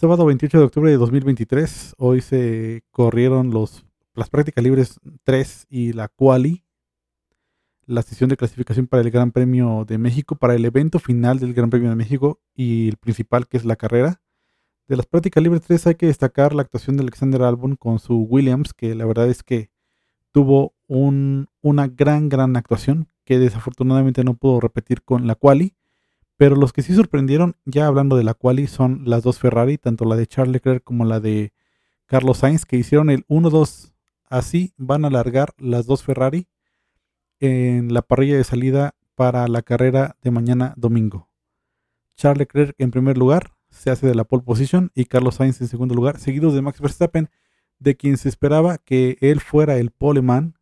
Sábado 28 de octubre de 2023, hoy se corrieron los, las prácticas libres 3 y la quali, la sesión de clasificación para el Gran Premio de México, para el evento final del Gran Premio de México y el principal que es la carrera. De las prácticas libres 3 hay que destacar la actuación de Alexander Albon con su Williams, que la verdad es que tuvo un, una gran, gran actuación que desafortunadamente no pudo repetir con la quali pero los que sí sorprendieron, ya hablando de la quali, son las dos Ferrari, tanto la de Charles Leclerc como la de Carlos Sainz, que hicieron el 1-2. Así van a alargar las dos Ferrari en la parrilla de salida para la carrera de mañana domingo. Charles Leclerc en primer lugar, se hace de la pole position, y Carlos Sainz en segundo lugar, seguidos de Max Verstappen, de quien se esperaba que él fuera el poleman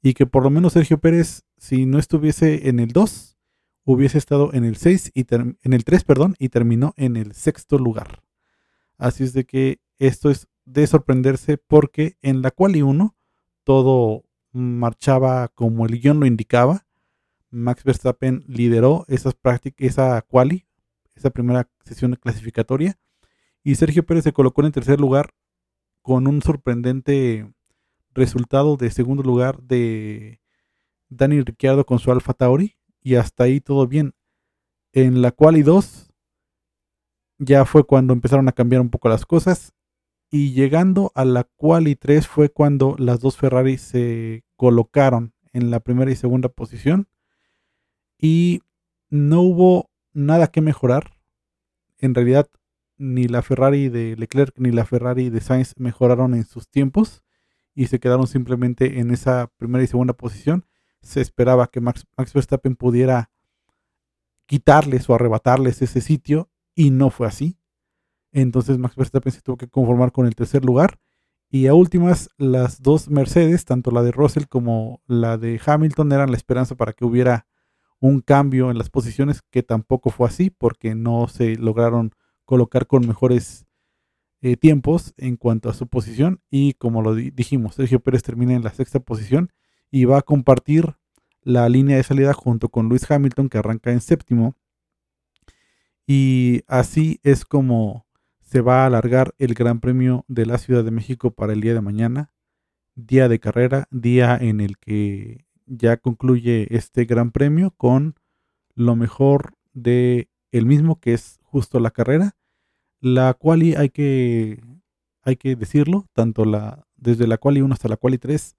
y que por lo menos Sergio Pérez, si no estuviese en el 2, hubiese estado en el 6 y en el 3, perdón, y terminó en el sexto lugar. Así es de que esto es de sorprenderse porque en la quali 1 todo marchaba como el guion lo indicaba. Max Verstappen lideró esas prácticas, esa quali, esa primera sesión clasificatoria. Y Sergio Pérez se colocó en el tercer lugar con un sorprendente resultado de segundo lugar de Dani Ricciardo con su Alfa Tauri y hasta ahí todo bien. En la quali 2 ya fue cuando empezaron a cambiar un poco las cosas y llegando a la quali 3 fue cuando las dos Ferrari se colocaron en la primera y segunda posición y no hubo nada que mejorar. En realidad ni la Ferrari de Leclerc ni la Ferrari de Sainz mejoraron en sus tiempos y se quedaron simplemente en esa primera y segunda posición se esperaba que Max, Verstappen pudiera quitarles o arrebatarles ese sitio y no fue así. Entonces Max Verstappen se tuvo que conformar con el tercer lugar. Y a últimas, las dos Mercedes, tanto la de Russell como la de Hamilton, eran la esperanza para que hubiera un cambio en las posiciones, que tampoco fue así, porque no se lograron colocar con mejores eh, tiempos en cuanto a su posición. Y como lo dijimos, Sergio Pérez termina en la sexta posición y va a compartir la línea de salida junto con Luis Hamilton que arranca en séptimo. Y así es como se va a alargar el Gran Premio de la Ciudad de México para el día de mañana, día de carrera, día en el que ya concluye este Gran Premio con lo mejor de el mismo que es justo la carrera, la cual hay que hay que decirlo, tanto la desde la quali 1 hasta la quali 3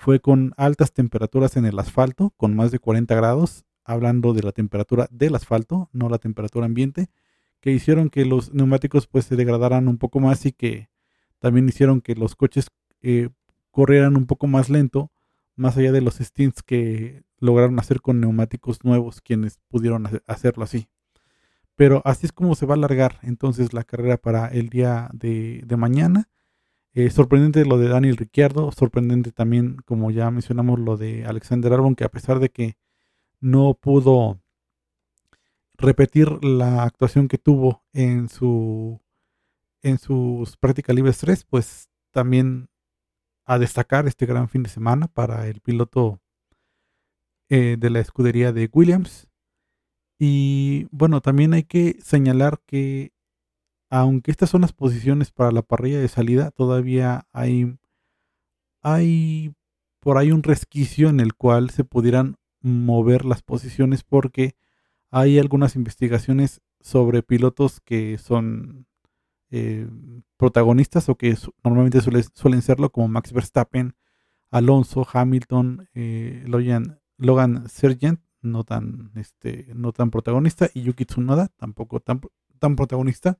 fue con altas temperaturas en el asfalto, con más de 40 grados, hablando de la temperatura del asfalto, no la temperatura ambiente, que hicieron que los neumáticos pues se degradaran un poco más y que también hicieron que los coches eh, corrieran un poco más lento, más allá de los stints que lograron hacer con neumáticos nuevos, quienes pudieron hacerlo así. Pero así es como se va a alargar entonces la carrera para el día de, de mañana. Eh, sorprendente lo de Daniel Ricciardo, sorprendente también, como ya mencionamos, lo de Alexander Albon, que a pesar de que no pudo repetir la actuación que tuvo en su en sus prácticas libres 3, pues también a destacar este gran fin de semana para el piloto eh, de la escudería de Williams. Y bueno, también hay que señalar que aunque estas son las posiciones para la parrilla de salida, todavía hay, hay por ahí un resquicio en el cual se pudieran mover las posiciones porque hay algunas investigaciones sobre pilotos que son eh, protagonistas o que normalmente suelen serlo como Max Verstappen, Alonso, Hamilton, eh, Logan, Logan Sargent, no tan, este, no tan protagonista, y Yuki Tsunoda, tampoco tan protagonista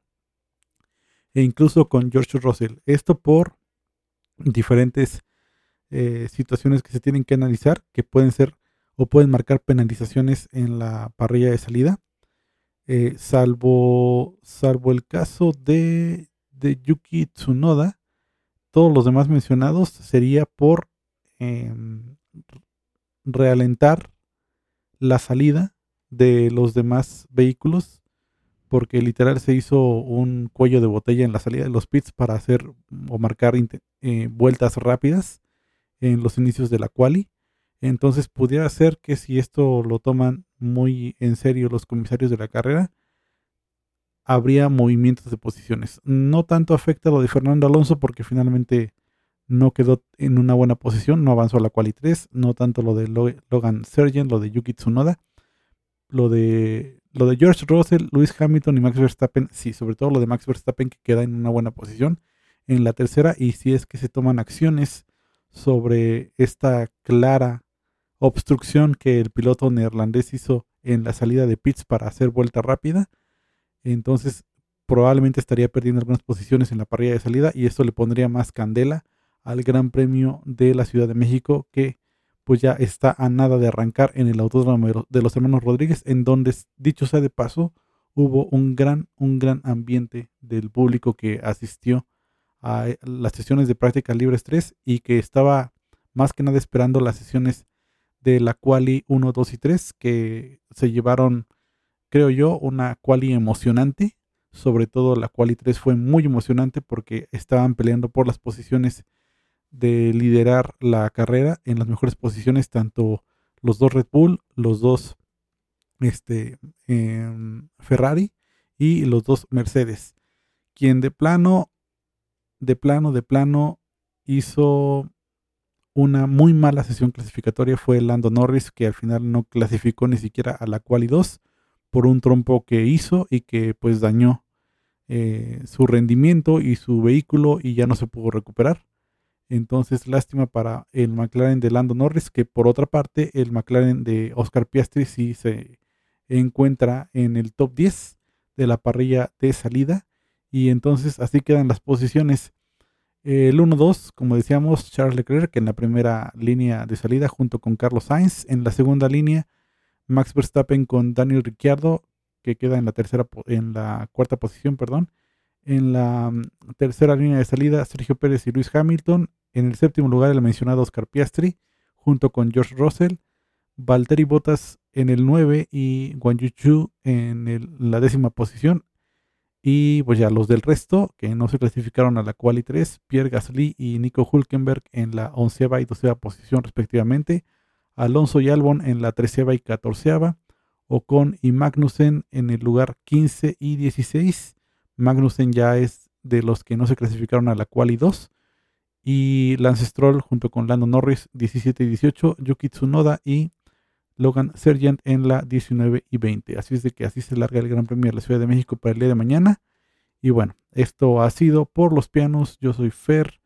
e incluso con George Russell. Esto por diferentes eh, situaciones que se tienen que analizar, que pueden ser o pueden marcar penalizaciones en la parrilla de salida. Eh, salvo, salvo el caso de, de, Yuki Tsunoda, todos los demás mencionados sería por em, realentar la salida de los demás vehículos porque literal se hizo un cuello de botella en la salida de los pits para hacer o marcar eh, vueltas rápidas en los inicios de la quali. Entonces pudiera ser que si esto lo toman muy en serio los comisarios de la carrera, habría movimientos de posiciones. No tanto afecta lo de Fernando Alonso porque finalmente no quedó en una buena posición, no avanzó a la quali 3, no tanto lo de Logan Sargent, lo de Yuki Tsunoda, lo de lo de George Russell, Lewis Hamilton y Max Verstappen, sí, sobre todo lo de Max Verstappen que queda en una buena posición en la tercera y si es que se toman acciones sobre esta clara obstrucción que el piloto neerlandés hizo en la salida de pits para hacer vuelta rápida, entonces probablemente estaría perdiendo algunas posiciones en la parrilla de salida y esto le pondría más candela al Gran Premio de la Ciudad de México que pues ya está a nada de arrancar en el Autódromo de los Hermanos Rodríguez, en donde, dicho sea de paso, hubo un gran, un gran ambiente del público que asistió a eh, las sesiones de práctica libres 3 y que estaba más que nada esperando las sesiones de la quali 1, 2 y 3 que se llevaron, creo yo, una quali emocionante. Sobre todo la quali 3 fue muy emocionante porque estaban peleando por las posiciones de liderar la carrera en las mejores posiciones, tanto los dos Red Bull, los dos este, em, Ferrari y los dos Mercedes. Quien de plano, de plano, de plano hizo una muy mala sesión clasificatoria fue Lando Norris, que al final no clasificó ni siquiera a la quali 2 por un trompo que hizo y que pues dañó eh, su rendimiento y su vehículo y ya no se pudo recuperar. Entonces, lástima para el McLaren de Lando Norris, que por otra parte, el McLaren de Oscar Piastri sí se encuentra en el top 10 de la parrilla de salida. Y entonces así quedan las posiciones. El 1-2, como decíamos, Charles Leclerc en la primera línea de salida junto con Carlos Sainz. En la segunda línea, Max Verstappen con Daniel Ricciardo, que queda en la tercera en la cuarta posición, perdón. En la mm, tercera línea de salida, Sergio Pérez y Luis Hamilton. En el séptimo lugar, el mencionado Oscar Piastri, junto con George Russell. Valtteri Bottas en el 9 y Guan Yu en la décima posición. Y pues ya los del resto, que no se clasificaron a la quali 3, Pierre Gasly y Nico Hulkenberg en la onceava y doceava posición respectivamente. Alonso y Albon en la treceava y catorceava. Ocon y Magnussen en el lugar 15 y 16. Magnussen ya es de los que no se clasificaron a la quali 2 y Lance Stroll junto con Lando Norris 17 y 18, Yuki Tsunoda y Logan Sergent en la 19 y 20. Así es de que así se larga el Gran Premio de la Ciudad de México para el día de mañana. Y bueno, esto ha sido por los pianos. Yo soy Fer.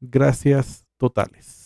Gracias totales.